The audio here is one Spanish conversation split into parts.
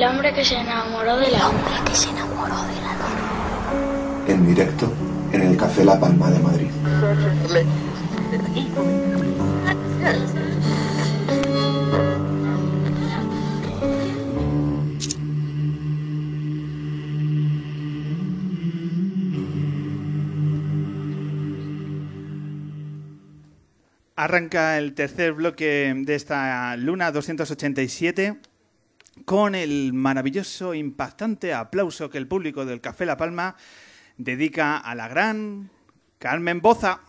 El hombre que se enamoró de la luna. que se enamoró de la luna. En directo en el Café La Palma de Madrid. Arranca el tercer bloque de esta Luna 287 con el maravilloso, impactante aplauso que el público del Café La Palma dedica a la gran Carmen Boza.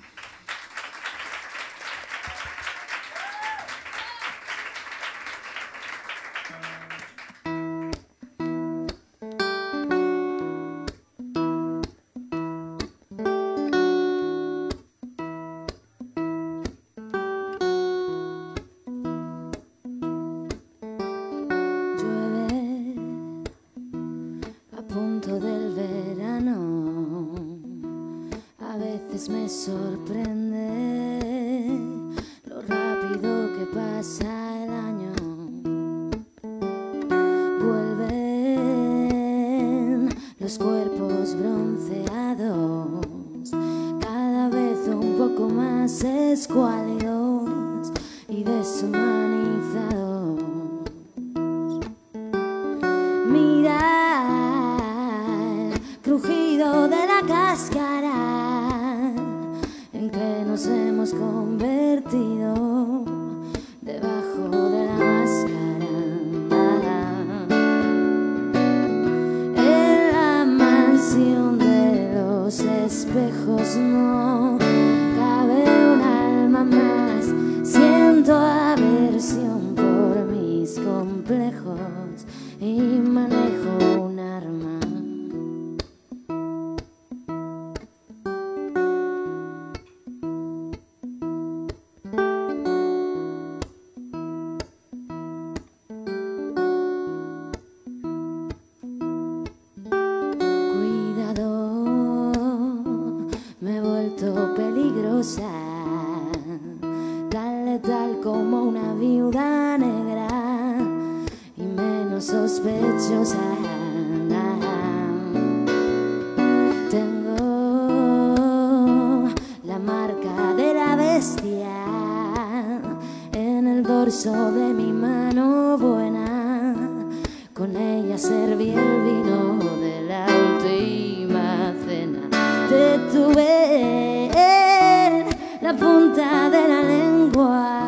Poco más tuve en la punta de la lengua.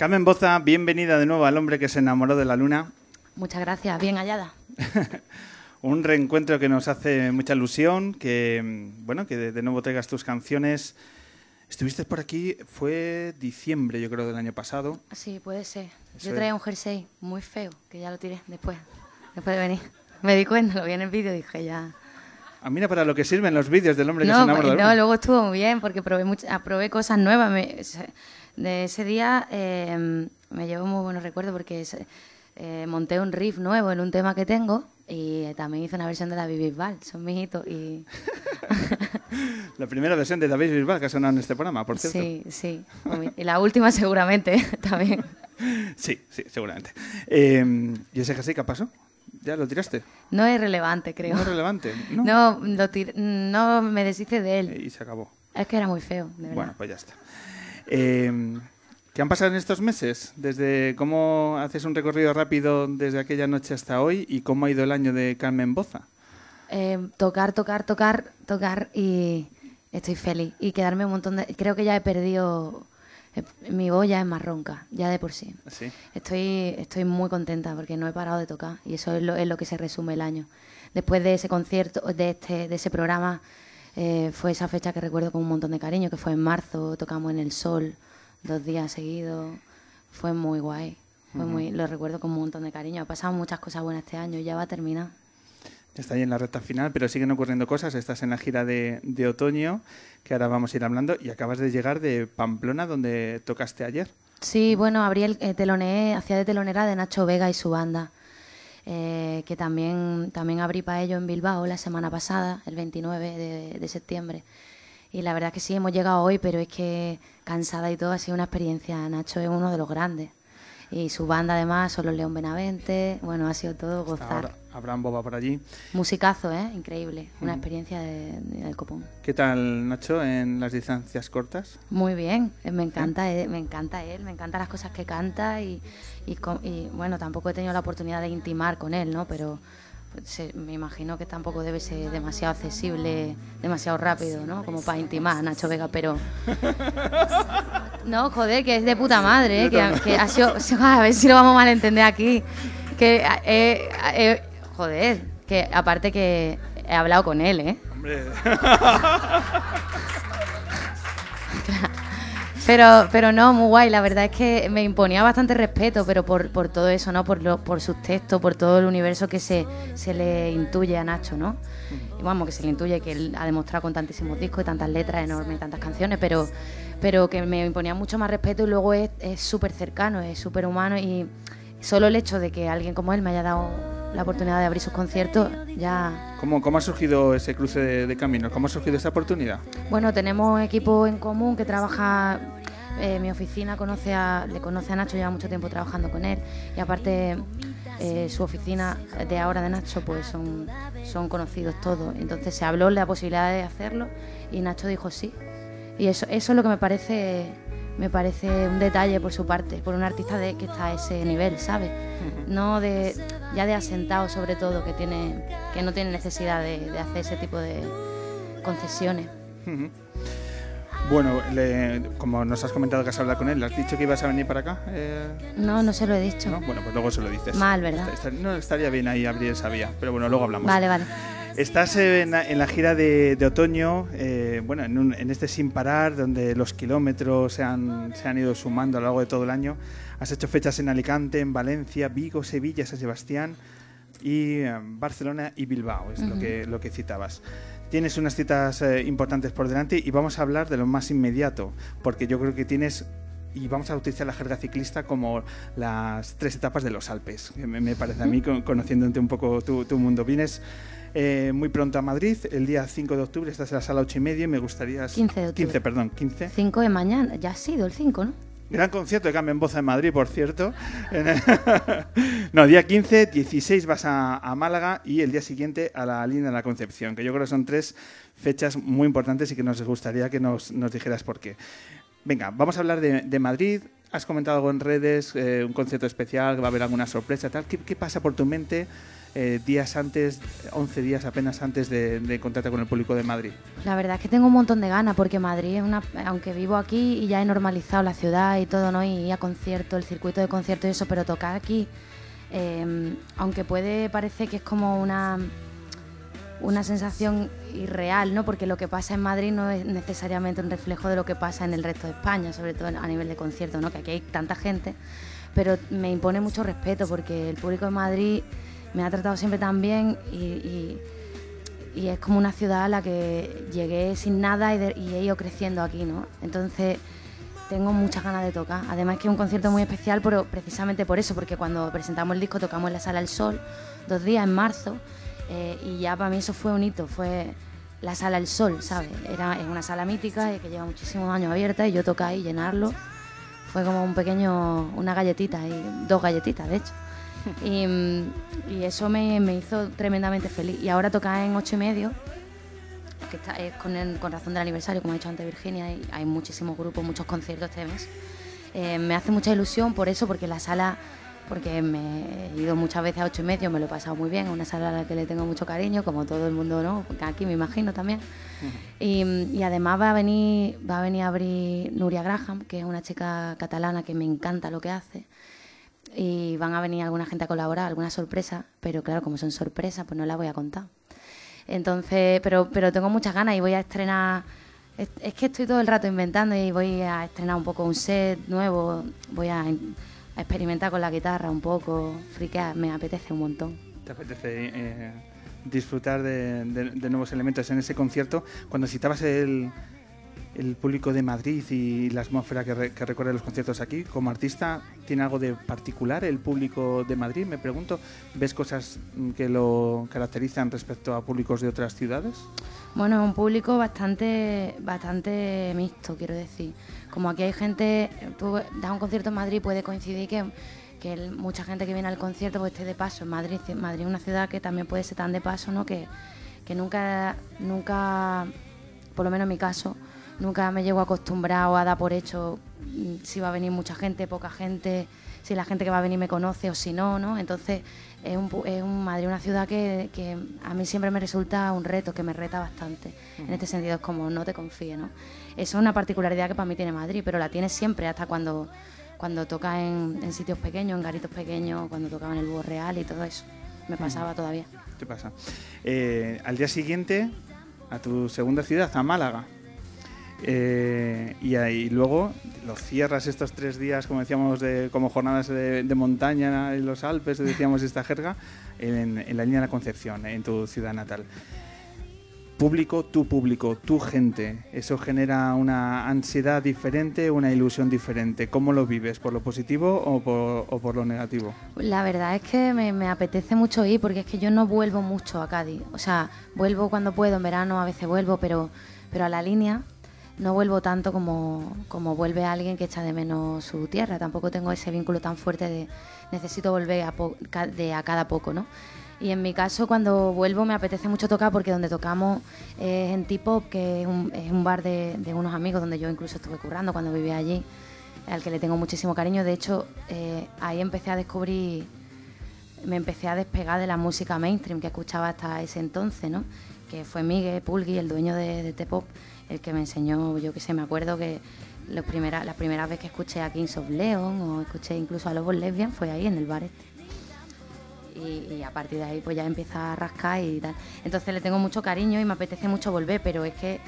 Carmen Boza, bienvenida de nuevo al hombre que se enamoró de la luna. Muchas gracias, bien hallada. Un reencuentro que nos hace mucha ilusión, que bueno, que de, nuevo traigas tus canciones. Estuviste por aquí, fue diciembre, yo creo, del año pasado. Sí, puede ser. Eso Yo es. traía un jersey muy feo, que ya lo tiré después, después de venir. Me di cuenta, lo vi en el vídeo y dije ya... Ah, mira para lo que sirven los vídeos del hombre que se No, enamora de la no, luego estuvo muy bien porque probé, much- ah, probé cosas nuevas. Me- de ese día eh, me llevo muy buenos recuerdos porque eh, monté un riff nuevo en un tema que tengo y también hice una versión de David Bisbal, son mis hitos y... La primera versión de David Bisbal que ha sonado en este programa, por cierto. Sí, sí. Y la última seguramente también. Sí, sí, seguramente. Eh, ¿Y ese jersey qué pasó? ¿Ya lo tiraste? No es relevante, creo. ¿No es relevante? No, no, lo no me deshice de él. Y se acabó. Es que era muy feo, de verdad. Bueno, pues ya está. Eh, ¿Qué han pasado en estos meses? Desde cómo haces un recorrido rápido desde aquella noche hasta hoy y cómo ha ido el año de Carmen Boza. Eh, tocar, tocar, tocar, tocar y estoy feliz. Y quedarme un montón de... Creo que ya he perdido... eh, Mi voz ya es más ronca, ya de por sí. Sí. Estoy, estoy muy contenta porque no he parado de tocar y eso es lo, es lo que se resume el año. Después de ese concierto, de, este, de ese programa, eh, fue esa fecha que recuerdo con un montón de cariño, que fue en marzo, tocamos en el sol dos días seguidos. Fue muy guay, fue muy, lo recuerdo con un montón de cariño. Ha pasado muchas cosas buenas este año y ya va a terminar. Está ahí en la recta final, pero siguen ocurriendo cosas. Estás en la gira de, de otoño, que ahora vamos a ir hablando, y acabas de llegar de Pamplona, donde tocaste ayer. Sí, bueno, abrí el eh, hacía de telonera de Nacho Vega y su banda, eh, que también, también abrí para ello en Bilbao la semana pasada, el 29 de, de septiembre. Y la verdad es que sí, hemos llegado hoy, pero es que cansada y todo ha sido una experiencia. Nacho es uno de los grandes. Y su banda además son los León Benavente. Bueno, ha sido todo gozar. Abraham Boba por allí. Musicazo, ¿eh? Increíble. Una experiencia de- de- del copón. ¿Qué tal, Nacho, en las distancias cortas? Muy bien, eh, me encanta, él, me encanta él, me encantan las cosas que canta y, y, y, bueno, tampoco he tenido la oportunidad de intimar con él, ¿no? Pero se- me imagino que tampoco debe ser demasiado accesible, demasiado rápido, ¿no? Como para intimar, Nacho Vega, pero... No, joder, que es de puta madre, ¿eh? que, que ha sido... A ver si lo vamos a malentender aquí. Que, eh, eh, joder, que aparte que he hablado con él, ¿eh? Hombre, Pero, pero no, muy guay. La verdad es que me imponía bastante respeto, pero por, por todo eso, ¿no? Por, lo, por sus textos, por todo el universo que se, se le intuye a Nacho, ¿no? Y vamos, que se le intuye que él ha demostrado con tantísimos discos y tantas letras enormes tantas canciones, pero, pero que me imponía mucho más respeto y luego es súper cercano, es súper humano y solo el hecho de que alguien como él me haya dado la oportunidad de abrir sus conciertos ya ¿cómo, ¿Cómo ha surgido ese cruce de, de caminos? ¿Cómo ha surgido esa oportunidad? Bueno, tenemos equipo en común que trabaja. eh, mi oficina conoce a, le conoce a Nacho, lleva mucho tiempo trabajando con él. Y aparte, eh, su oficina de ahora de Nacho, pues son, son conocidos todos. Entonces se habló de la posibilidad de hacerlo y Nacho dijo sí. Y eso, eso es lo que me parece, me parece un detalle por su parte, por un artista de, que está a ese nivel, ¿sabes? No de, ya de asentado sobre todo, que, tiene, que no tiene necesidad de, de hacer ese tipo de concesiones. Bueno, le- como nos has comentado que has hablado con él, ¿le has dicho que ibas a venir para acá? Eh, No, no se lo he dicho. ¿no? Bueno, pues luego se lo dices. Mal, ¿verdad? Está- está- no, estaría bien ahí abrir esa vía, pero bueno, luego hablamos. Vale, vale. Estás en la, en la gira de, de otoño, eh, bueno, en, un- en este sin parar, donde los kilómetros se han, se han ido sumando a lo largo de todo el año. Has hecho fechas en Alicante, en Valencia, Vigo, Sevilla, San Sebastián y eh, Barcelona y Bilbao, es lo, que, lo que citabas. Tienes unas citas eh, importantes por delante y vamos a hablar de lo más inmediato, porque yo creo que tienes y vamos a utilizar la jerga ciclista como las tres etapas de los Alpes, me, me parece a mí, con- conociéndote un poco tu, tu mundo. Vienes eh, muy pronto a Madrid, el día 5 de octubre estás en la sala 8 y media y me gustaría... 15 de octubre. 15, perdón, 15. 5 de mañana, ya ha sido el 5, ¿no? Gran concierto de Carmen Boza en Madrid, por cierto. no, día 15, 16 vas a, a Málaga y el día siguiente a la línea de la Concepción, que yo creo que son tres fechas muy importantes y que nos gustaría que nos, nos dijeras por qué. Venga, vamos a hablar de, de Madrid. Has comentado algo en redes, eh, un concierto especial, que va a haber alguna sorpresa, tal. ¿Qué, qué pasa por tu mente eh, días antes, 11 días apenas antes de, de contactar con el público de Madrid? La verdad es que tengo un montón de ganas porque Madrid es una, aunque vivo aquí y ya he normalizado la ciudad y todo, ¿no? Y a conciertos, el circuito de conciertos y eso, pero tocar aquí, eh, aunque puede parecer que es como una una sensación irreal, ¿no? Porque lo que pasa en Madrid no es necesariamente un reflejo de lo que pasa en el resto de España, sobre todo a nivel de conciertos, ¿no? Que aquí hay tanta gente, pero me impone mucho respeto porque el público de Madrid me ha tratado siempre tan bien y, y- y es como una ciudad a la que llegué sin nada y, de- y he ido creciendo aquí, ¿no? Entonces tengo muchas ganas de tocar. Además que es un concierto muy especial pero precisamente por eso, porque cuando presentamos el disco tocamos en la Sala El Sol, dos días en marzo, eh, y ya para mí eso fue un hito, fue la Sala El Sol, ¿sabes? Era es una sala mítica que lleva muchísimos años abierta y yo tocar ahí, llenarlo, fue como un pequeño, una galletita, y dos galletitas de hecho. Y, y eso me, me, hizo tremendamente feliz. Y ahora tocar en ocho y medio, que está, es con, con, razón del aniversario, como ha dicho antes Virginia, y hay muchísimos grupos, muchos conciertos este mes. Eh, me hace mucha ilusión por eso, porque la sala, porque me he ido muchas veces a ocho y medio, me lo he pasado muy bien, es una sala a la que le tengo mucho cariño, como todo el mundo, ¿no? Aquí me imagino también. Y, y, además va a venir, va a venir a abrir Nuria Graham, que es una chica catalana que me encanta lo que hace y van a venir alguna gente a colaborar, alguna sorpresa, pero claro, como son sorpresas, pues no la voy a contar. Entonces, pero, pero tengo muchas ganas y voy a estrenar. Es, que estoy todo el rato inventando y voy a estrenar un poco un set nuevo, voy a, experimentar con la guitarra un poco, friquear, me apetece un montón. ¿Te apetece eh, disfrutar de, de nuevos elementos en ese concierto? Cuando citabas el, el público de Madrid y la atmósfera que, re, recorre los conciertos aquí. Como artista, ¿tiene algo de particular el público de Madrid? Me pregunto, ¿ves cosas que lo caracterizan respecto a públicos de otras ciudades? Bueno, es un público bastante, bastante mixto, quiero decir. Como aquí hay gente, tú das un concierto en Madrid, puede coincidir que, mucha gente que viene al concierto pues esté de paso Madrid. Madrid es una ciudad que también puede ser tan de paso, ¿no? Que, que nunca, nunca, por lo menos en mi caso, nunca me llego acostumbrado a dar por hecho si va a venir mucha gente, poca gente, si la gente que va a venir me conoce o si no, ¿no? Entonces es un, es un Madrid una ciudad que, que, a mí siempre me resulta un reto, que me reta bastante. Uh -huh. En este sentido es como no te confíes, ¿no? Eso es una particularidad que para mí tiene Madrid, pero la tiene siempre hasta cuando, cuando toca en, en sitios pequeños, en garitos pequeños, cuando tocaba en el Búho Real y todo eso. Me pasaba uh -huh. todavía. ¿Qué pasa? Eh, al día siguiente, a tu segunda ciudad, a Málaga. Eh, y ahí luego lo cierras estos tres días, como decíamos, de, como jornadas de, de montaña en los Alpes, decíamos esta jerga, en, la línea de la Concepción, en tu ciudad natal. Público, tu público, tu gente, eso genera una ansiedad diferente, una ilusión diferente. ¿Cómo lo vives? ¿Por lo positivo o por, o por lo negativo? La verdad es que me, me, apetece mucho ir porque es que yo no vuelvo mucho a Cádiz. O sea, vuelvo cuando puedo, en verano a veces vuelvo, pero, pero a la línea no vuelvo tanto como, como vuelve alguien que echa de menos su tierra. Tampoco tengo ese vínculo tan fuerte de necesito volver a, po, de a cada poco, ¿no? Y en mi caso, cuando vuelvo, me apetece mucho tocar porque donde tocamos es en T-Pop, que es un, bar de, de, unos amigos donde yo incluso estuve currando cuando vivía allí, al que le tengo muchísimo cariño. De hecho, eh, ahí empecé a descubrir, me empecé a despegar de la música mainstream que escuchaba hasta ese entonces, ¿no? Que fue Miguel Pulgui, el dueño de, de T-Pop, el que me enseñó, yo que sé, me acuerdo que los primera, la primera vez que escuché a Kings of Leon o escuché incluso a Lobos Lesbian fue ahí en el bar este. Y, y, a partir de ahí pues ya empieza a rascar y tal. Entonces le tengo mucho cariño y me apetece mucho volver, pero es que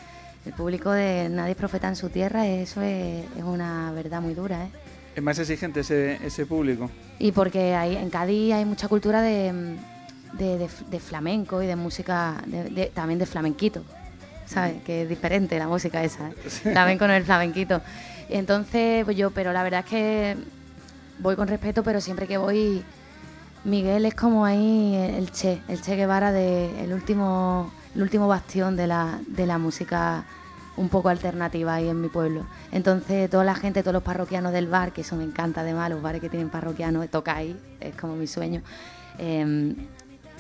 el público de Nadie es profeta en su tierra, eso es, es una verdad muy dura, ¿eh? ¿Es más exigente ese, ese público? Y porque hay, en Cádiz hay mucha cultura de, de, de, de flamenco y de música, también de flamenquito, ¿sabes? Que es diferente la música esa, ¿eh? también con el flamenquito. Entonces, pues yo, pero la verdad es que voy con respeto, pero siempre que voy, Miguel es como ahí el Che, el Che Guevara de el último, el último bastión de la, de la música un poco alternativa ahí en mi pueblo. Entonces, toda la gente, todos los parroquianos del bar, que eso me encanta además, los bares que tienen parroquianos, toca ahí, es como mi sueño. Eh,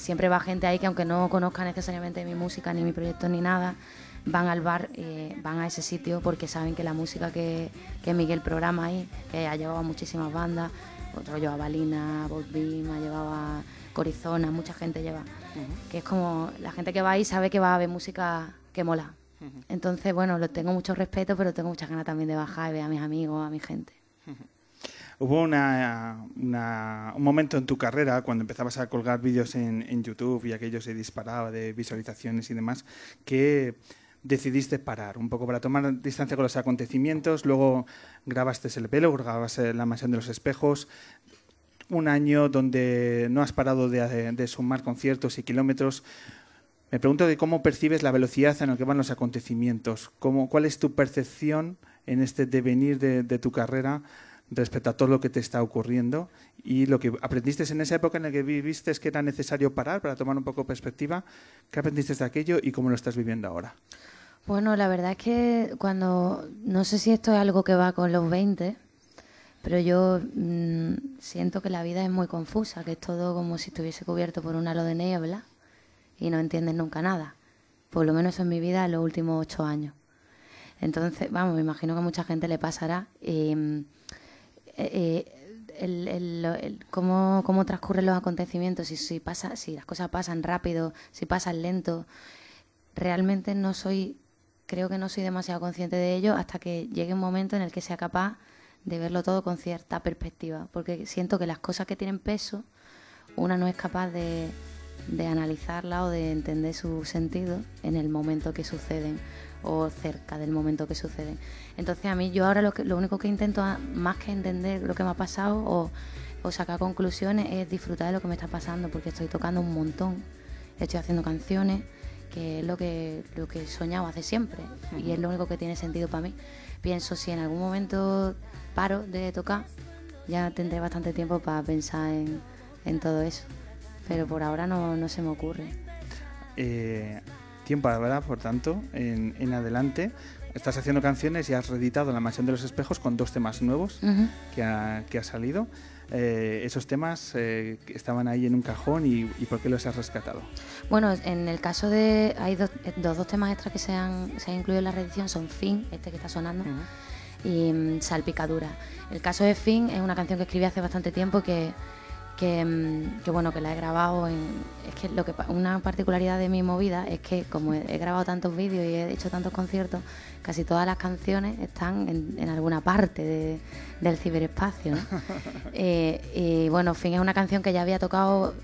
siempre va gente ahí que aunque no conozca necesariamente mi música, ni mi proyecto, ni nada, van al bar, eh, van a ese sitio porque saben que la música que, que Miguel programa ahí, que ha llevado a muchísimas bandas, otro llevaba Lina, Bob Beam, llevaba Corizona, mucha gente lleva, uh -huh. que es como la gente que va ahí sabe que va a ver música que mola. Uh -huh. Entonces, bueno, lo tengo mucho respeto, pero tengo muchas ganas también de bajar y ver a mis amigos, a mi gente. Uh -huh. Hubo una, una, un momento en tu carrera cuando empezabas a colgar vídeos en, en, YouTube y aquello se disparaba de visualizaciones y demás, que decidiste parar un poco para tomar distancia con los acontecimientos, luego grabaste el pelo, grabaste la mansión de los espejos, un año donde no has parado de, de sumar conciertos y kilómetros. Me pregunto de cómo percibes la velocidad en la que van los acontecimientos, cómo, cuál es tu percepción en este devenir de, de, tu carrera respecto a todo lo que te está ocurriendo y lo que aprendiste en esa época en la que viviste es que era necesario parar para tomar un poco perspectiva. ¿Qué aprendiste de aquello y cómo lo estás viviendo ahora? Bueno, la verdad es que cuando, no sé si esto es algo que va con los 20, pero yo mmm, siento que la vida es muy confusa, que es todo como si estuviese cubierto por un halo de niebla y no entiendes nunca nada. Por lo menos en mi vida en los últimos ocho años. Entonces, vamos, me imagino que a mucha gente le pasará. Eh, eh, el, el, el, cómo, cómo, transcurren los acontecimientos, si, si, pasa, si las cosas pasan rápido, si pasan lento, realmente no soy, creo que no soy demasiado consciente de ello hasta que llegue un momento en el que sea capaz de verlo todo con cierta perspectiva, porque siento que las cosas que tienen peso, una no es capaz de, de analizarla o de entender su sentido en el momento que suceden o cerca del momento que suceden. Entonces a mí yo ahora lo, que, lo único que intento, más que entender lo que me ha pasado o, o, sacar conclusiones, es disfrutar de lo que me está pasando, porque estoy tocando un montón, estoy haciendo canciones, que es lo que, lo que he soñado hace siempre y es lo único que tiene sentido para mí. Pienso si en algún momento paro de tocar, ya tendré bastante tiempo para pensar en, en todo eso, pero por ahora no, no se me ocurre. Eh, tiempo habrá, por tanto, en, en, adelante. Estás haciendo canciones y has reeditado La Mansión de los Espejos con dos temas nuevos uh -huh. que, ha, que ha salido. Eh, esos temas eh, estaban ahí en un cajón y, y, ¿por qué los has rescatado? Bueno, en el caso de. Hay dos, dos, dos temas extras que se han, se han incluido en la reedición: son Fin, este que está sonando, uh -huh. y um, Salpicadura. El caso de Fin es una canción que escribí hace bastante tiempo que que, que, bueno que la he grabado en, es que lo que una particularidad de mi movida es que como he, he grabado tantos vídeos y he hecho tantos conciertos casi todas las canciones están en, en alguna parte de, del ciberespacio ¿no? eh, y bueno fin es una canción que ya había tocado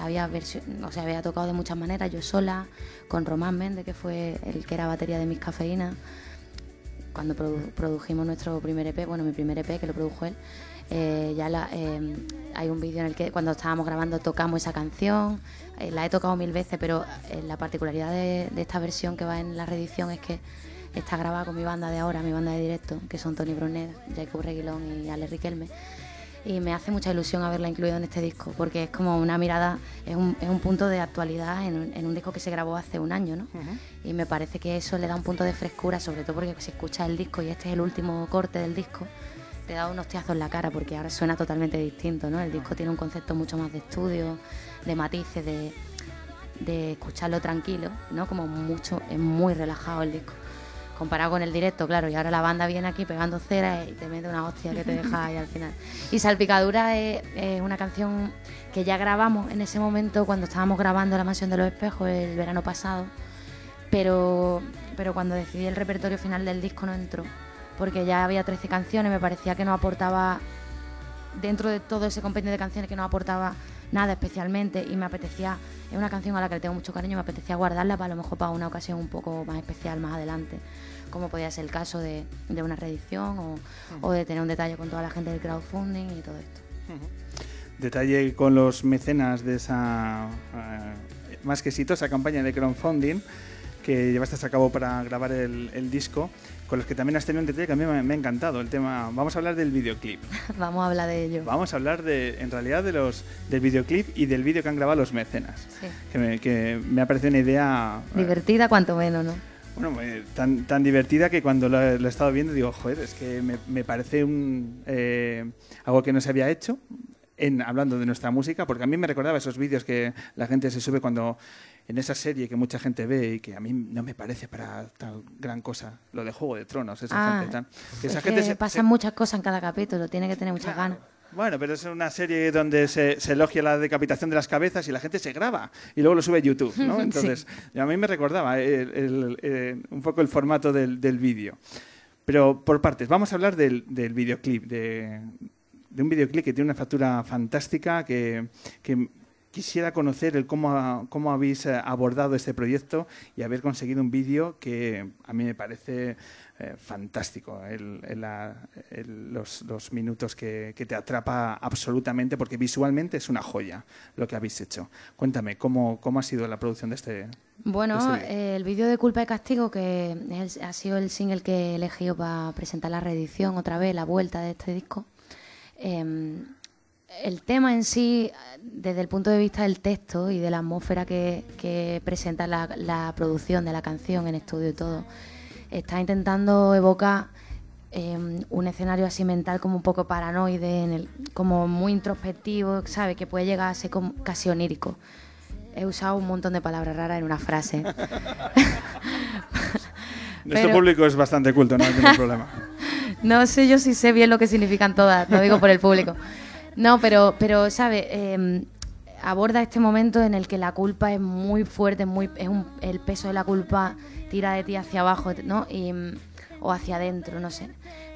había versión, o sea había tocado de muchas maneras yo sola con Román Méndez que fue el que era batería de mis cafeínas cuando produ produjimos nuestro primer EP bueno mi primer EP que lo produjo él eh, ya la, eh, hay un vídeo en el que cuando estábamos grabando tocamos esa canción, eh, la he tocado mil veces, pero la particularidad de, de, esta versión que va en la reedición es que está grabada con mi banda de ahora, mi banda de directo, que son Tony Brunet, Jacob Reguilón y Ale Riquelme. Y me hace mucha ilusión haberla incluido en este disco, porque es como una mirada, es un, es un punto de actualidad en un, en un, disco que se grabó hace un año, ¿no? Uh -huh. Y me parece que eso le da un punto de frescura, sobre todo porque se escucha el disco y este es el último corte del disco te da unos tiazos en la cara porque ahora suena totalmente distinto, ¿no? El disco tiene un concepto mucho más de estudio, de matices, de, de escucharlo tranquilo, ¿no? Como mucho, es muy relajado el disco. Comparado con el directo, claro, y ahora la banda viene aquí pegando cera y te mete una hostia que te deja ahí al final. Y Salpicadura es, es una canción que ya grabamos en ese momento cuando estábamos grabando La Mansión de los Espejos el verano pasado, pero, pero cuando decidí el repertorio final del disco no entró porque ya había 13 canciones, me parecía que no aportaba, dentro de todo ese compendio de canciones, que no aportaba nada especialmente y me apetecía, es una canción a la que le tengo mucho cariño, me apetecía guardarla para a lo mejor para una ocasión un poco más especial más adelante, como podía ser el caso de, de una reedición o, o, de tener un detalle con toda la gente del crowdfunding y todo esto. Detalle con los mecenas de esa uh, más que exitosa campaña de crowdfunding que llevaste a cabo para grabar el, disco, con los que también has tenido un detalle que a mí me, me, ha encantado. El tema, vamos a hablar del videoclip. vamos a hablar de ello. Vamos a hablar de, en realidad, de los del videoclip y del vídeo que han grabado los mecenas. Sí. Que, me, que me ha parecido una idea divertida, eh, cuanto menos, ¿no? Bueno, eh, tan, tan divertida que cuando lo, lo, he estado viendo digo, joder, es que me, me parece un, eh, algo que no se había hecho en, hablando de nuestra música, porque a mí me recordaba esos vídeos que la gente se sube cuando en esa serie que mucha gente ve y que a mí no me parece para tal gran cosa, lo de Juego de Tronos, esa ah, gente tan... Esa es gente que se, pasan se... muchas cosas en cada capítulo, tiene que tener muchas claro. ganas. Bueno, pero es una serie donde se, se, elogia la decapitación de las cabezas y la gente se graba y luego lo sube a YouTube, ¿no? Entonces, sí. a mí me recordaba el, el, el, un poco el formato del, del vídeo. Pero por partes, vamos a hablar del, del videoclip, de, de un videoclip que tiene una factura fantástica, que, que quisiera conocer el cómo, cómo habéis eh, abordado este proyecto y haber conseguido un vídeo que a mí me parece eh, fantástico. los, minutos que, te atrapa absolutamente, porque visualmente es una joya lo que habéis hecho. Cuéntame, ¿cómo, cómo ha sido la producción de este? Bueno, este el vídeo de Culpa y Castigo, que ha sido el single que he elegido para presentar la reedición otra vez, la vuelta de este disco. Em, el tema en sí, desde el punto de vista del texto y de la atmósfera que, presenta la, la, producción de la canción en estudio y todo, está intentando evocar em, un escenario así mental como un poco paranoide, en el, como muy introspectivo, ¿sabe? Que puede llegar a ser como casi onírico. He usado un montón de palabras raras en una frase. Nuestro público es bastante culto, no hay ningún problema. no sé yo si sé bien lo que significan todas, lo digo por el público. No, pero, pero ¿sabe? Em, aborda este momento en el que la culpa es muy fuerte, muy, es el peso de la culpa tira de ti hacia abajo, ¿no? o hacia adentro, no sé.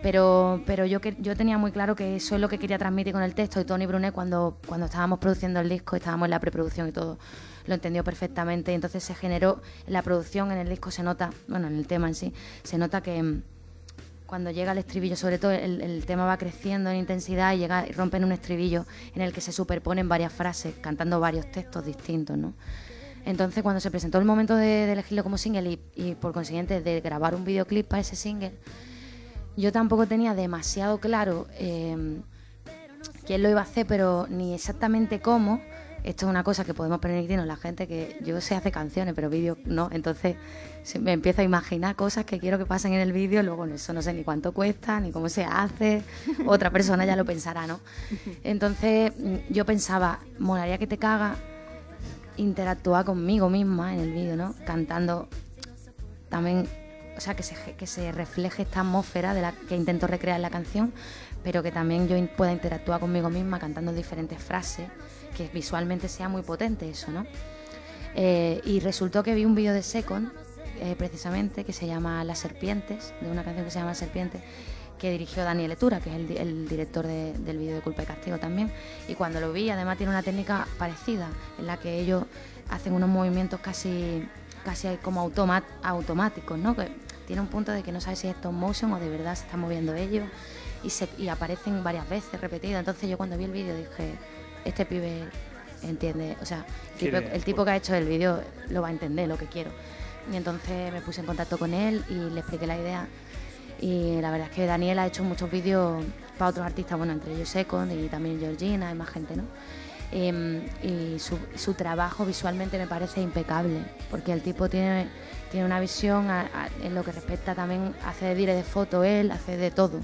Pero, pero yo, que, yo tenía muy claro que eso es lo que quería transmitir con el texto y Tony Brunet cuando, cuando estábamos produciendo el disco, estábamos en la preproducción y todo, lo entendió perfectamente y entonces se generó en la producción, en el disco se nota, bueno, en el tema en sí, se nota que cuando llega el estribillo, sobre todo el, tema va creciendo en intensidad y llega y rompen un estribillo en el que se superponen varias frases, cantando varios textos distintos, ¿no? Entonces, cuando se presentó el momento de, elegirlo como single y, por consiguiente de grabar un videoclip para ese single, yo tampoco tenía demasiado claro eh, quién lo iba a hacer, pero ni exactamente cómo. Esto es una cosa que podemos permitirnos la gente que yo sé hace canciones, pero vídeos no. Entonces me empiezo a imaginar cosas que quiero que pasen en el vídeo, luego eso no sé ni cuánto cuesta, ni cómo se hace. Otra persona ya lo pensará, ¿no? Entonces yo pensaba, molaría que te caga interactúa conmigo misma en el vídeo, ¿no? Cantando también, o sea, que se, que se refleje esta atmósfera de la que intento recrear en la canción, pero que también yo pueda interactuar conmigo misma cantando diferentes frases, que visualmente sea muy potente eso, ¿no? Eh, y resultó que vi un vídeo de Second, eh, precisamente, que se llama Las Serpientes, de una canción que se llama Serpientes, que dirigió Daniel Etura, que es el, director del vídeo de Culpa y Castigo también. Y cuando lo vi, además tiene una técnica parecida, en la que ellos hacen unos movimientos casi, casi como automáticos, ¿no? Que tiene un punto de que no sabes si es stop motion o de verdad se están moviendo ellos y, se, y aparecen varias veces repetidas. Entonces yo cuando vi el vídeo dije, este pibe entiende, o sea, el tipo, que ha hecho el vídeo lo va a entender lo que quiero. Y entonces me puse en contacto con él y le expliqué la idea y la verdad es que Daniel ha hecho muchos vídeos para otros artistas, bueno, entre ellos Second y también Georgina y más gente, ¿no? Em, y su, trabajo visualmente me parece impecable, porque el tipo tiene, tiene una visión en lo que respecta también, hace de dire de foto él, hace de todo,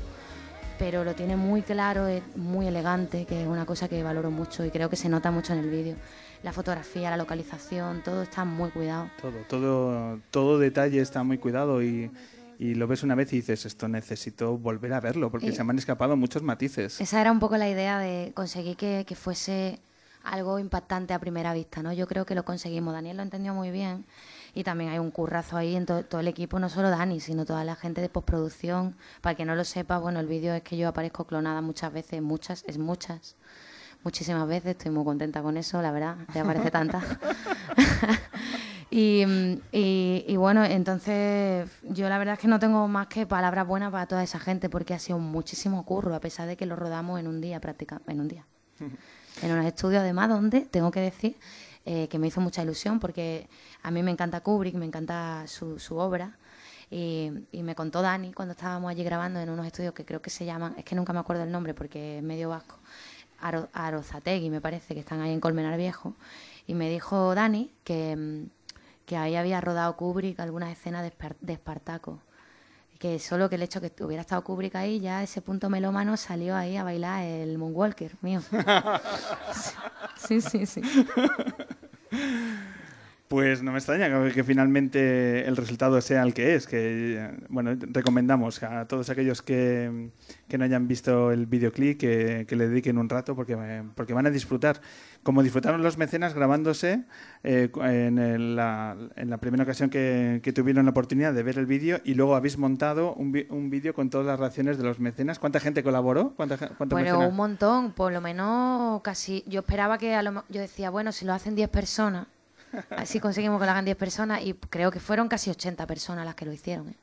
pero lo tiene muy claro, es muy elegante, que es una cosa que valoro mucho y creo que se nota mucho en el vídeo. La fotografía, la localización, todo está muy cuidado. Todo, todo, todo detalle está muy cuidado y y lo ves una vez y dices, esto necesito volver a verlo, porque se me han escapado muchos matices. Esa era un poco la idea de conseguir que, que, fuese algo impactante a primera vista, ¿no? Yo creo que lo conseguimos, Daniel lo entendió muy bien y también hay un currazo ahí en todo el equipo, no solo Dani, sino toda la gente de postproducción. Para que no lo sepa, bueno, el vídeo es que yo aparezco clonada muchas veces, muchas, es muchas, muchísimas veces, estoy muy contenta con eso, la verdad, te aparece tanta. Y, y, bueno, entonces yo la verdad es que no tengo más que palabras buenas para toda esa gente porque ha sido muchísimo curro, a pesar de que lo rodamos en un día, prácticamente, en un día. en un estudio además donde, tengo que decir, eh, que me hizo mucha ilusión porque a mí me encanta Kubrick, me encanta su, su obra. Y, y, me contó Dani cuando estábamos allí grabando en unos estudios que creo que se llaman, es que nunca me acuerdo el nombre porque es medio vasco, Aro, Arozategui me parece, que están ahí en Colmenar Viejo. Y me dijo Dani que, que ahí había rodado Kubrick algunas escenas de, Espartaco. Que solo que el hecho que hubiera estado Kubrick ahí, ya ese punto melómano salió ahí a bailar el Moonwalker mío. sí, sí, sí. Pues no me extraña que, finalmente el resultado sea el que es. Que bueno, recomendamos a todos aquellos que, que no hayan visto el videoclip que, que le dediquen un rato porque, porque van a disfrutar. Como disfrutaron los mecenas grabándose eh, en, el- la, en la primera ocasión que, que tuvieron la oportunidad de ver el vídeo y luego habéis montado un, un vídeo con todas las reacciones de los mecenas. ¿Cuánta gente colaboró? ¿Cuánta, Bueno, mecenas? un montón, por lo menos casi. Yo esperaba que a lo yo decía, bueno, si lo hacen 10 personas, así conseguimos que lo hagan 10 personas, y creo que fueron casi 80 personas las que lo hicieron. ¿eh?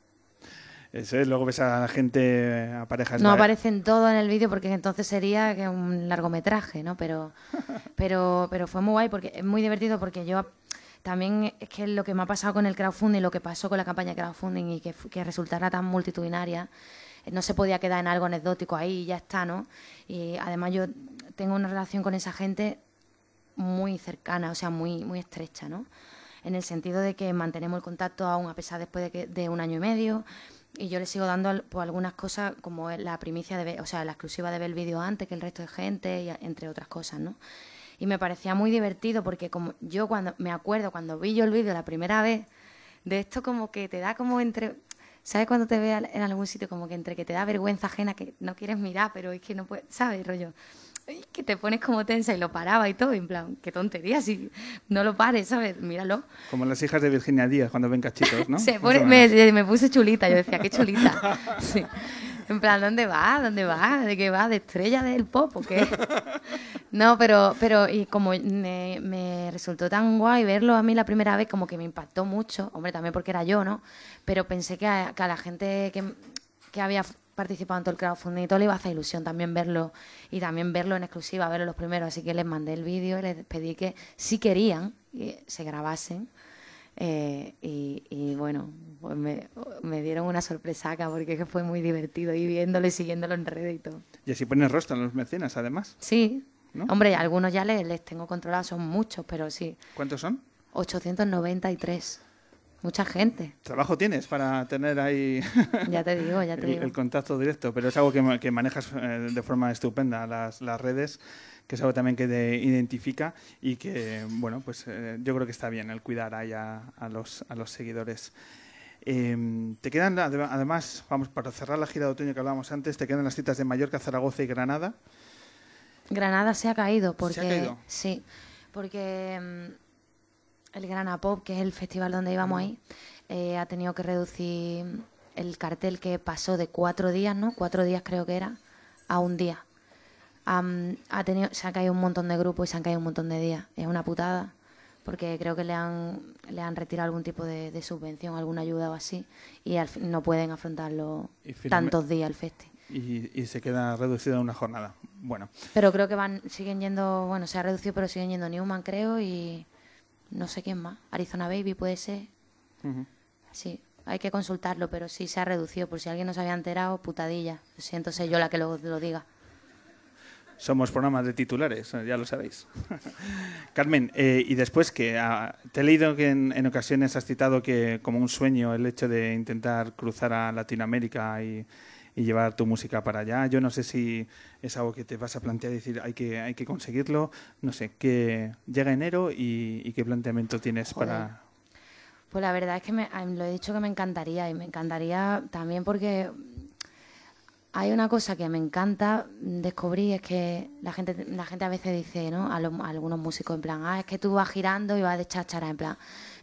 Eso es, luego ves a la gente, a parejas. No aparecen todos en el vídeo porque entonces sería que un largometraje, ¿no? Pero, pero, pero fue muy guay porque es muy divertido porque yo también es que lo que me ha pasado con el crowdfunding, lo que pasó con la campaña de crowdfunding y que, que resultara tan multitudinaria, no se podía quedar en algo anecdótico ahí y ya está, ¿no? Y además yo tengo una relación con esa gente muy cercana, o sea, muy, muy estrecha, ¿no? En el sentido de que mantenemos el contacto aún a pesar después de, que, de un año y medio y yo le sigo dando pues, algunas cosas como la primicia, de ver, o sea, la exclusiva de ver el vídeo antes que el resto de gente, entre otras cosas, ¿no? Y me parecía muy divertido porque como yo cuando me acuerdo cuando vi yo el vídeo la primera vez, de esto como que te da como entre... ¿Sabes cuando te veas en algún sitio como que entre que te da vergüenza ajena que no quieres mirar, pero es que no puedes, ¿sabes, rollo? Ay, Que te pones como tensa y lo paraba y todo, y en plan, qué tontería, si no lo pares, ¿sabes? Míralo. Como las hijas de Virginia Díaz cuando ven cachitos, ¿no? Se pone- me, me puse chulita, yo decía, qué chulita. Sí. En plan, ¿dónde va? ¿Dónde va? ¿De qué va? ¿De estrella del pop o qué? No, pero, pero y como me, me resultó tan guay verlo a mí la primera vez, como que me impactó mucho, hombre, también porque era yo, ¿no? Pero pensé que a, que a la gente que, que había participado en todo el crowdfunding y todo le iba a hacer ilusión también verlo y también verlo en exclusiva, verlo los primeros. Así que les mandé el vídeo y les pedí que si querían que se grabasen. Eh, y, y bueno, pues me, me dieron una sorpresaca porque fue muy divertido ir viéndolo y siguiéndolo en redes y todo. Y así pones rostro en los mecenas, además. Sí, ¿No? hombre, algunos ya les, les tengo controlados, son muchos, pero sí, ¿Cuántos son? 893. Mucha gente, Trabajo tienes para tener ahí ya te digo, ya te el, digo. el contacto directo, pero es algo que, que manejas eh, de forma estupenda las, las redes, que es algo también que te identifica y que, bueno, pues eh, yo creo que está bien el cuidar ahí a, a los, a los seguidores. Eh, te quedan, ade- además, vamos, para cerrar la gira de otoño que hablábamos antes, te quedan las citas de Mallorca, Zaragoza y Granada. Granada se ha caído porque caído? sí, porque mm, el Grana Pop, que es el festival donde íbamos ahí, eh, ha tenido que reducir el cartel que pasó de cuatro días, ¿no? Cuatro días creo que era, a un día. Am, ha tenido, se han caído un montón de grupos y se han caído un montón de días. Es una putada, porque creo que le han, le han retirado algún tipo de, de subvención, alguna ayuda o así, y al fin no pueden afrontarlo tantos días el festi. Y, y se queda reducido a una jornada. Bueno, Pero creo que van, siguen yendo, bueno, se ha reducido, pero siguen yendo Newman, creo, y no sé quién más. Arizona Baby puede ser. Sí, hay que consultarlo, pero sí se ha reducido. Por si alguien no se había enterado, putadilla. Lo siento, soy yo la que lo, lo diga. Somos programas de titulares, ya lo sabéis. Carmen, eh, y después que ah, te he leído que en, en ocasiones has citado que como un sueño el hecho de intentar cruzar a Latinoamérica y, y llevar tu música para allá. Yo no sé si es algo que te vas a plantear y decir hay que, hay que conseguirlo. No sé, que llega enero y, y qué planteamiento tienes Joder. para... Pues la verdad es que me, lo he dicho que me encantaría, y me encantaría también porque hay una cosa que me encanta descubrir, es que la gente, la gente a veces dice, ¿no? A, los- a algunos músicos en plan, ah, es que tú vas girando y vas de cháchara, en plan,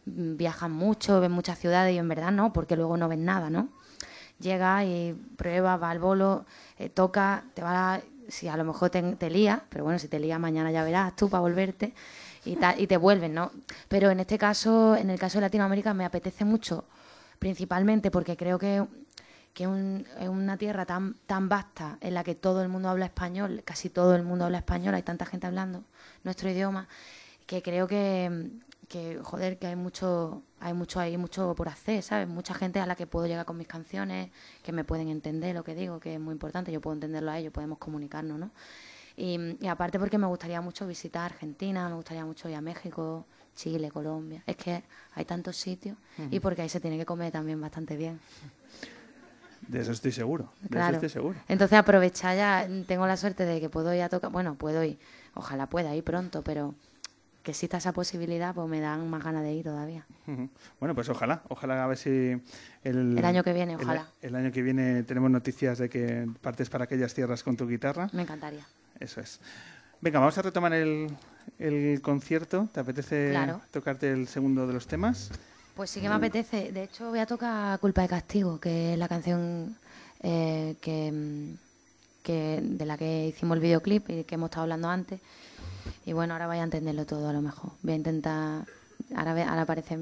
mm, viajan mucho, ven muchas ciudades y en verdad no, porque luego no ves nada, ¿no? Llega y prueba, va al bolo, eh, toca, te va, a- si a lo mejor te, te lía, pero bueno, si te lía mañana ya verás tú para volverte y, y te vuelven, ¿no? Pero en este caso, en el caso de Latinoamérica, me apetece mucho, principalmente porque creo que, que es una tierra tan, tan vasta en la que todo el mundo habla español, casi todo el mundo habla español, hay tanta gente hablando nuestro idioma, que creo que, que joder, que hay mucho, hay mucho ahí, mucho por hacer, ¿sabes? Mucha gente a la que puedo llegar con mis canciones, que me pueden entender lo que digo, que es muy importante, yo puedo entenderlo a ellos, podemos comunicarnos, ¿no? Y, y aparte porque me gustaría mucho visitar Argentina, me gustaría mucho ir a México, Chile, Colombia. Es que hay tantos sitios y porque ahí se tiene que comer también bastante bien. De eso estoy seguro. De eso Claro. estoy seguro. Entonces aprovechar ya, tengo la suerte de que puedo ir a tocar, bueno, puedo ir, ojalá pueda ir pronto, pero que exista esa posibilidad, pues me dan más ganas de ir todavía. Bueno, pues ojalá, ojalá a ver si el, El año que viene, ojalá. El, año que viene tenemos noticias de que partes para aquellas tierras con tu guitarra. Me encantaría. Eso es. Venga, vamos a retomar el, el concierto. ¿Te apetece Claro. tocarte el segundo de los temas? Pues sí que me apetece. De hecho, voy a tocar Culpa de Castigo, que es la canción eh, que, mm, que de la que hicimos el videoclip y que hemos estado hablando antes. Y bueno, ahora vaya a entenderlo todo a lo mejor. Voy a intentar... Ahora, ve- ahora aparecen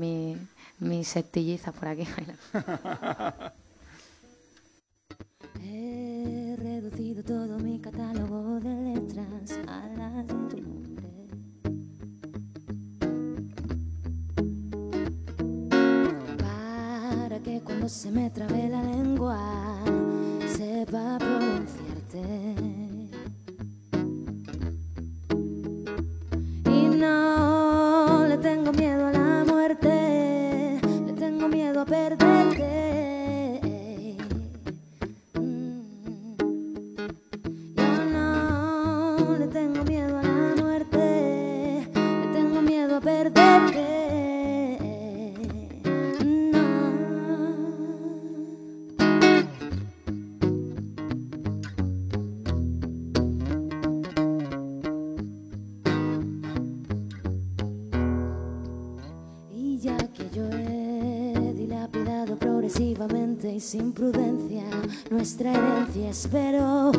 por aquí. He reducido todo mi catálogo de letras a las de tu nombre. Para que cuando se me trabe sin prudencia nuestra herencia, espero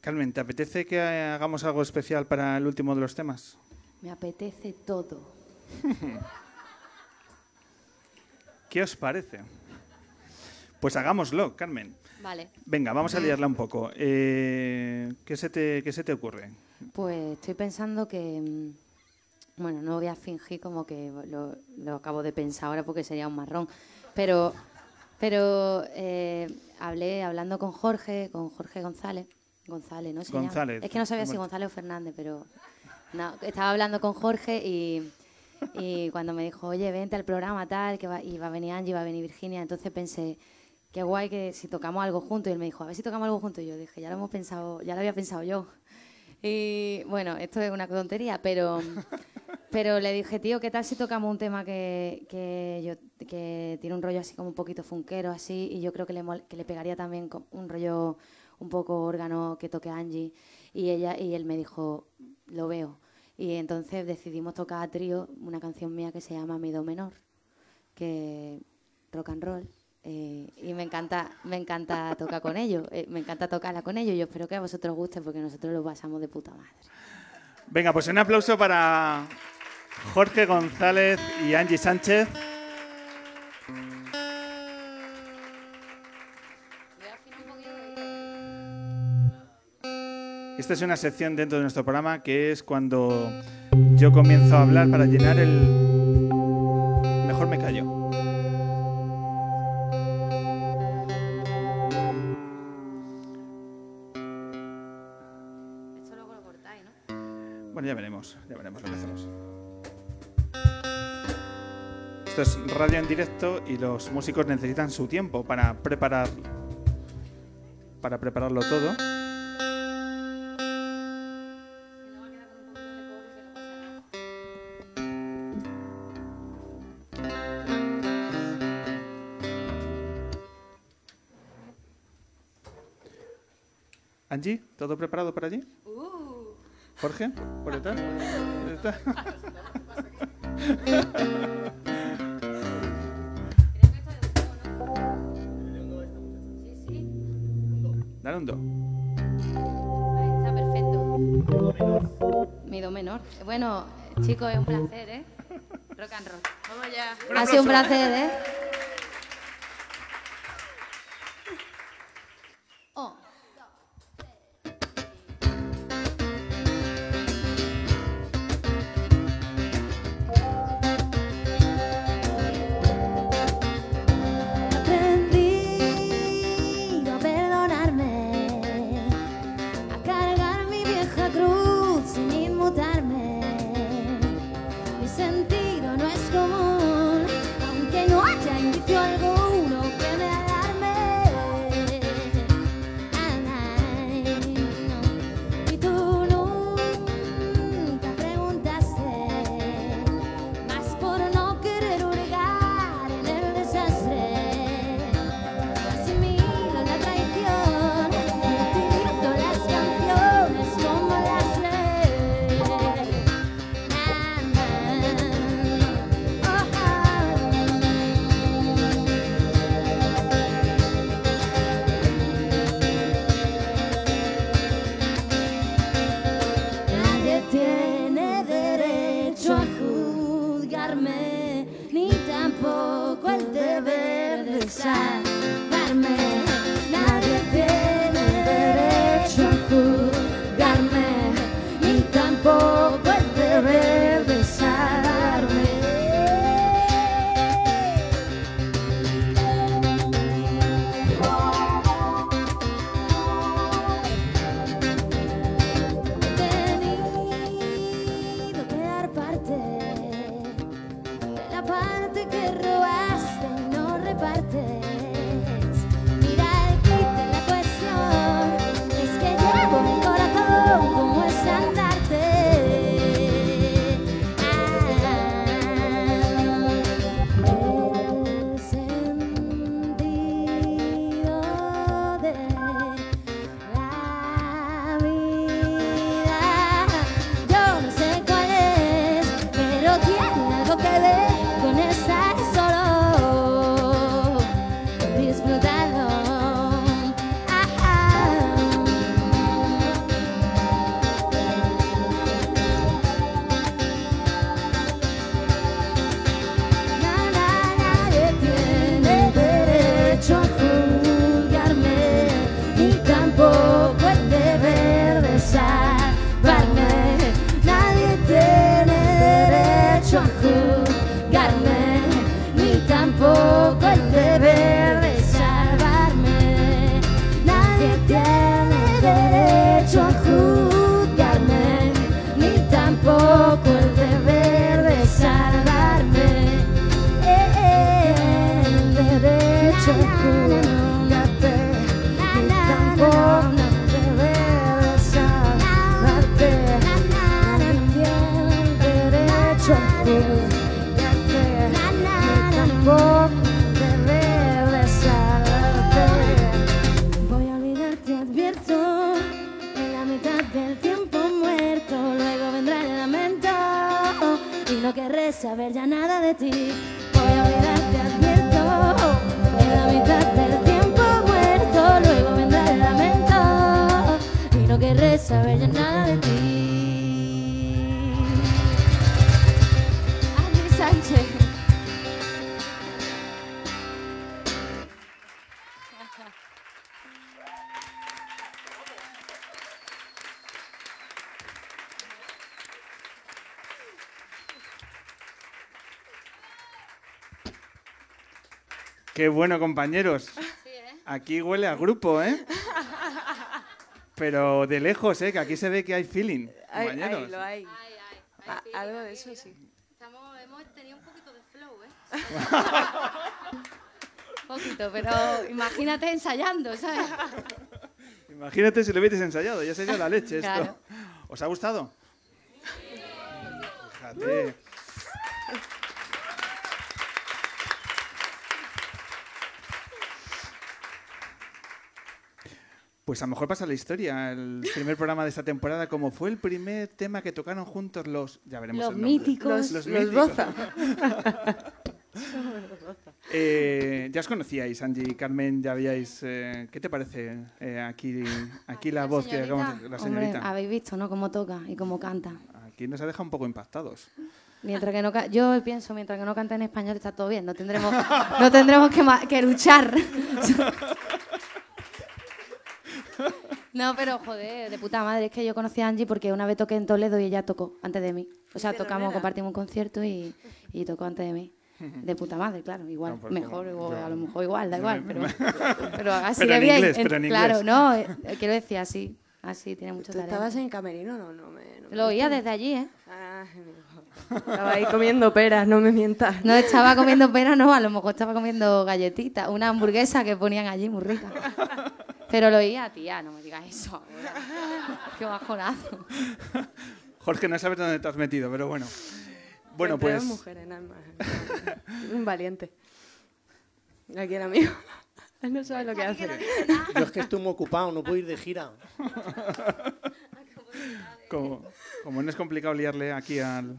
Carmen, ¿te apetece que hagamos algo especial para el último de los temas? Me apetece todo. ¿Qué os parece? Pues hagámoslo, Carmen. Vale. Venga, vamos a liarla un poco. Eh, ¿qué, se te, ¿Qué se te ocurre? Pues estoy pensando que, mm, bueno, no voy a fingir como que lo, lo acabo de pensar ahora porque sería un marrón, pero, pero eh, hablé hablando con Jorge, con Jorge González, González, ¿no? Se llama? González. Es que no sabía si. González o Fernández, pero no, estaba hablando con Jorge y, y cuando me dijo, oye, vente al programa tal, que va, y va a venir Angie, va a venir Virginia, entonces pensé, qué guay que si tocamos algo juntos, y él me dijo, a ver si tocamos algo juntos, y yo dije, ya lo hemos pensado, ya lo había pensado yo. Y bueno, esto es una tontería, pero, pero le dije, tío, ¿qué tal si tocamos un tema que, que, yo, que tiene un rollo así como un poquito funquero, así, y yo creo que le, que le pegaría también un rollo un poco órgano que toque Angie? Y, ella, y él me dijo, lo veo. Y entonces decidimos tocar a trío una canción mía que se llama Mi Do Menor, que rock and roll. eh, y me encanta, me encanta tocar con ellos, eh, me encanta tocarla con ellos. Yo espero que a vosotros os guste porque nosotros lo pasamos de puta madre. Venga, pues un aplauso para Jorge González y Angie Sánchez. Esta es una sección dentro de nuestro programa que es cuando yo comienzo a hablar para llenar el... Mejor me callo. Esto luego lo cortáis, ¿no? Bueno, ya veremos, ya veremos lo que hacemos. Esto es radio en directo y los músicos necesitan su tiempo para preparar para prepararlo todo. Angie, ¿todo preparado para allí? Jorge, por detrás. Dale un do. Ahí está, perfecto. Mi do menor. Bueno, chicos, es un placer, ¿eh? Rock and roll. Vamos allá. Un ha sido un placer, ¿eh? Saber ya nada de ti. Voy a olvidarte, advierto, en la mitad del tiempo muerto. Luego vendrá el lamento y no querré saber ya nada de ti. Qué bueno, compañeros. ¿eh? Aquí huele a grupo, ¿eh? Pero de lejos, ¿eh? Que aquí se ve que hay feeling, compañeros. ay, lo hay. Ay, ay, ay, A- sí, algo de sí, eso sí. sí. Estamos, hemos tenido un poquito de flow, ¿eh? Poquito, pero imagínate ensayando, ¿sabes? Imagínate si lo hubierais ensayado, ya sería la leche esto. Claro. ¿Os ha gustado? Fíjate. Pues a lo mejor pasa la historia, el primer programa de esta temporada, como fue el primer tema que tocaron juntos los... Ya veremos Los el míticos. Los, Los los míticos. Boza. Eh, ya os conocíais, Angie y Carmen, ya habíais... eh, ¿Qué te parece eh, aquí, aquí la, La voz que señorita. acabamos de... La Hombre, señorita. habéis visto, ¿no? Cómo toca y cómo canta. Aquí nos ha dejado un poco impactados. Mientras que no yo pienso, mientras que no cante en español está todo bien, no tendremos, no tendremos que, que luchar. No, pero joder, de puta madre, es que yo conocí a Angie porque una vez toqué en Toledo y ella tocó antes de mí. O sea, tocamos, compartimos un concierto y, y tocó antes de mí. De puta madre, claro, igual, No, pues mejor, o a lo mejor igual, da igual, pero, pero así Pero en bien. inglés, en- pero en claro, inglés. no, eh, quiero decir así, así, tiene mucho ¿Tú talento. estabas en camerino? No, no me... No me Lo oía desde allí, ¿eh? Estaba ahí comiendo peras, no me mientas. No estaba comiendo pera, no, a lo mejor estaba comiendo galletitas, una hamburguesa que ponían allí muy rica. Pero lo oía, tía, no me digas eso. ahora. Qué bajonazo. Jorge, no sabes dónde te has metido, pero bueno. Bueno, pues... es mujer en alma. Un valiente. Aquí el amigo. Él no sabe lo que hace. Yo es que estoy muy ocupado, no puedo ir de gira. Como, como no es complicado liarle aquí al,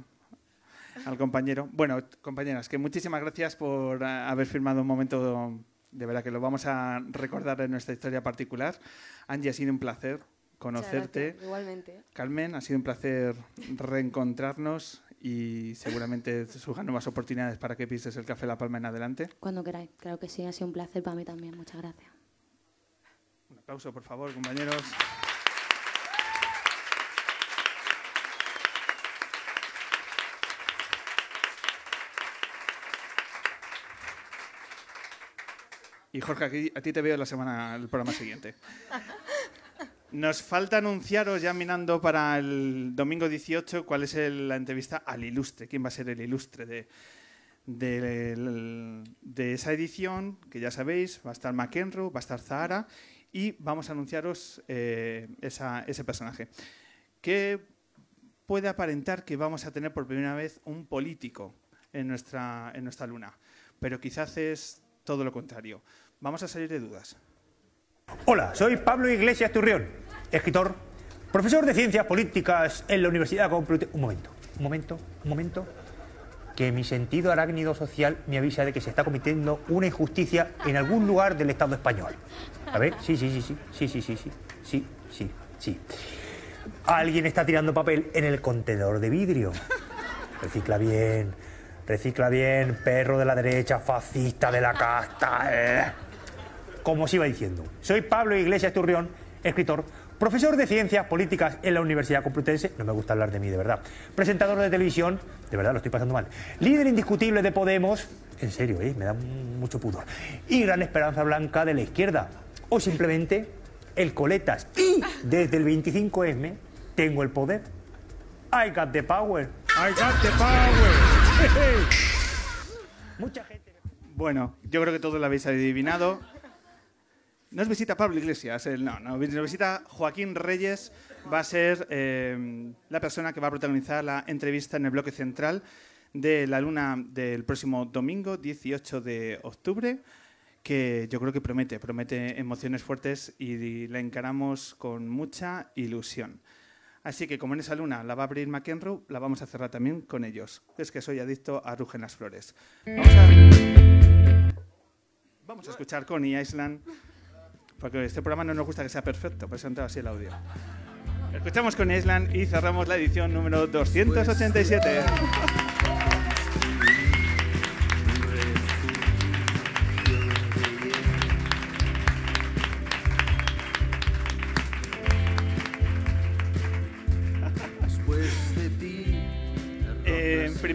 al compañero. Bueno, compañeras, que muchísimas gracias por eh, haber firmado un momento, de verdad que lo vamos a recordar en nuestra historia particular. Angie, ha sido un placer conocerte. gracias, Igualmente. Carmen, ha sido un placer reencontrarnos y seguramente surjan nuevas oportunidades para que pises el Café La Palma en adelante. Cuando queráis, claro que sí, ha sido un placer para mí también. Muchas gracias. Un aplauso, por favor, compañeros. Y Jorge, aquí- a ti te veo la semana, el programa siguiente. Nos falta anunciaros ya mirando para el domingo 18 cuál es el- la entrevista al ilustre, quién va a ser el ilustre de, de, esa edición, que ya sabéis, va a estar McEnroe, va a estar Zahara y vamos a anunciaros eh, esa- ese personaje. Que puede aparentar que vamos a tener por primera vez un político en nuestra, en nuestra luna, pero quizás es todo lo contrario. Vamos a salir de dudas. Hola, soy Pablo Iglesias Turrión, escritor, profesor de ciencias políticas en la Universidad Complutense. Un momento, un momento, un momento. Que mi sentido arácnido social me avisa de que se está cometiendo una injusticia en algún lugar del Estado español. A ver, sí, sí, sí, sí, sí, sí, sí, sí, sí, sí, sí. Alguien está tirando papel en el contenedor de vidrio. Recicla bien, recicla bien, perro de la derecha, fascista de la casta. Como os iba diciendo, soy Pablo Iglesias Turrión, escritor, profesor de ciencias políticas en la Universidad Complutense, no me gusta hablar de mí de verdad, presentador de televisión, de verdad lo estoy pasando mal, líder indiscutible de Podemos, en serio, ¿eh? me da mucho pudor, y gran esperanza blanca de la izquierda, o simplemente el coletas. Y desde el 25M tengo el poder. I got the power. I got the power. Mucha gente. Bueno, yo creo que todos lo habéis adivinado. Nos visita Pablo Iglesias, no, no, nos visita Joaquín Reyes, va a ser eh, la persona que va a protagonizar la entrevista en el bloque central de la luna del próximo domingo, 18 de octubre, que yo creo que promete, promete emociones fuertes y la encaramos con mucha ilusión. Así que como en esa luna la va a abrir McEnroe, la vamos a cerrar también con ellos. Es que soy adicto a Rugen las Flores. Vamos a... Vamos a escuchar Connie Island, porque este programa no nos gusta que sea perfecto, presentado así el audio. Escuchamos Connie Island y cerramos la edición número 287. Eh,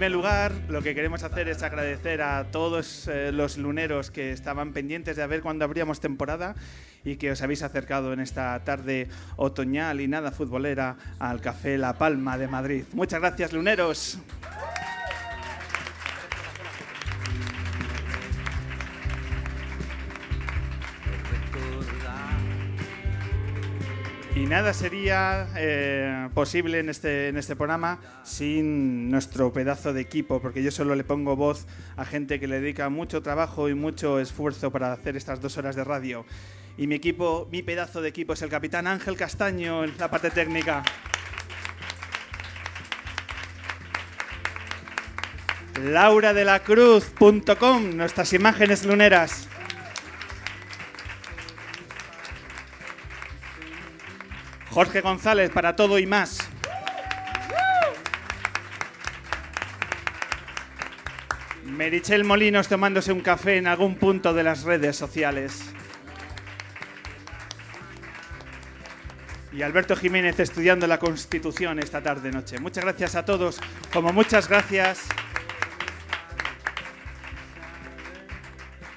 primer lugar, lo que queremos hacer es agradecer a todos eh, los luneros que estaban pendientes de ver cuándo abríamos temporada y que os habéis acercado en esta tarde otoñal y nada futbolera al Café La Palma de Madrid. Muchas gracias, luneros. Y nada sería eh, posible en este, en este programa sin nuestro pedazo de equipo, porque yo solo le pongo voz a gente que le dedica mucho trabajo y mucho esfuerzo para hacer estas dos horas de radio. Y mi equipo, mi pedazo de equipo es el capitán Ángel Castaño en la parte técnica. Nuestras imágenes luneras. Jorge González para todo y más. Merichel Molinos tomándose un café en algún punto de las redes sociales. Y Alberto Jiménez estudiando la Constitución esta tarde noche. Muchas gracias a todos, como muchas gracias.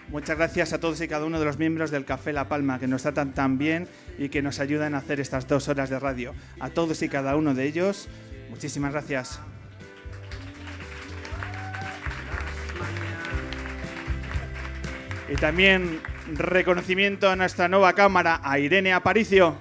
Muchas gracias a todos y cada uno de los miembros del Café La Palma que nos tratan tan bien y que nos ayudan a hacer estas dos horas de radio. A todos y cada uno de ellos, muchísimas gracias. Y también reconocimiento a nuestra nueva cámara, a Irene Aparicio.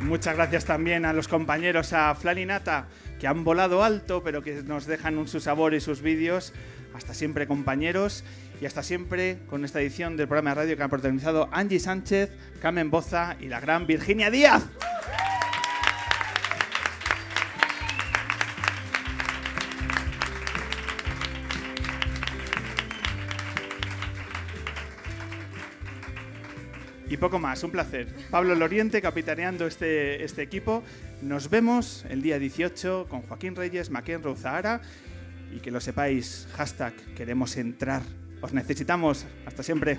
Muchas gracias también a los compañeros, a Flaninata, que han volado alto, pero que nos dejan un, su sabor y sus vídeos. Hasta siempre, compañeros. Y hasta siempre con esta edición del programa de radio que han protagonizado Angie Sánchez, Carmen Boza y la gran Virginia Díaz. Poco más, un placer. Pablo Loriente capitaneando este, este equipo. Nos vemos el día 18 con Joaquín Reyes, McEnroe Zahara. Y que lo sepáis, hashtag queremos entrar. Os necesitamos. Hasta siempre.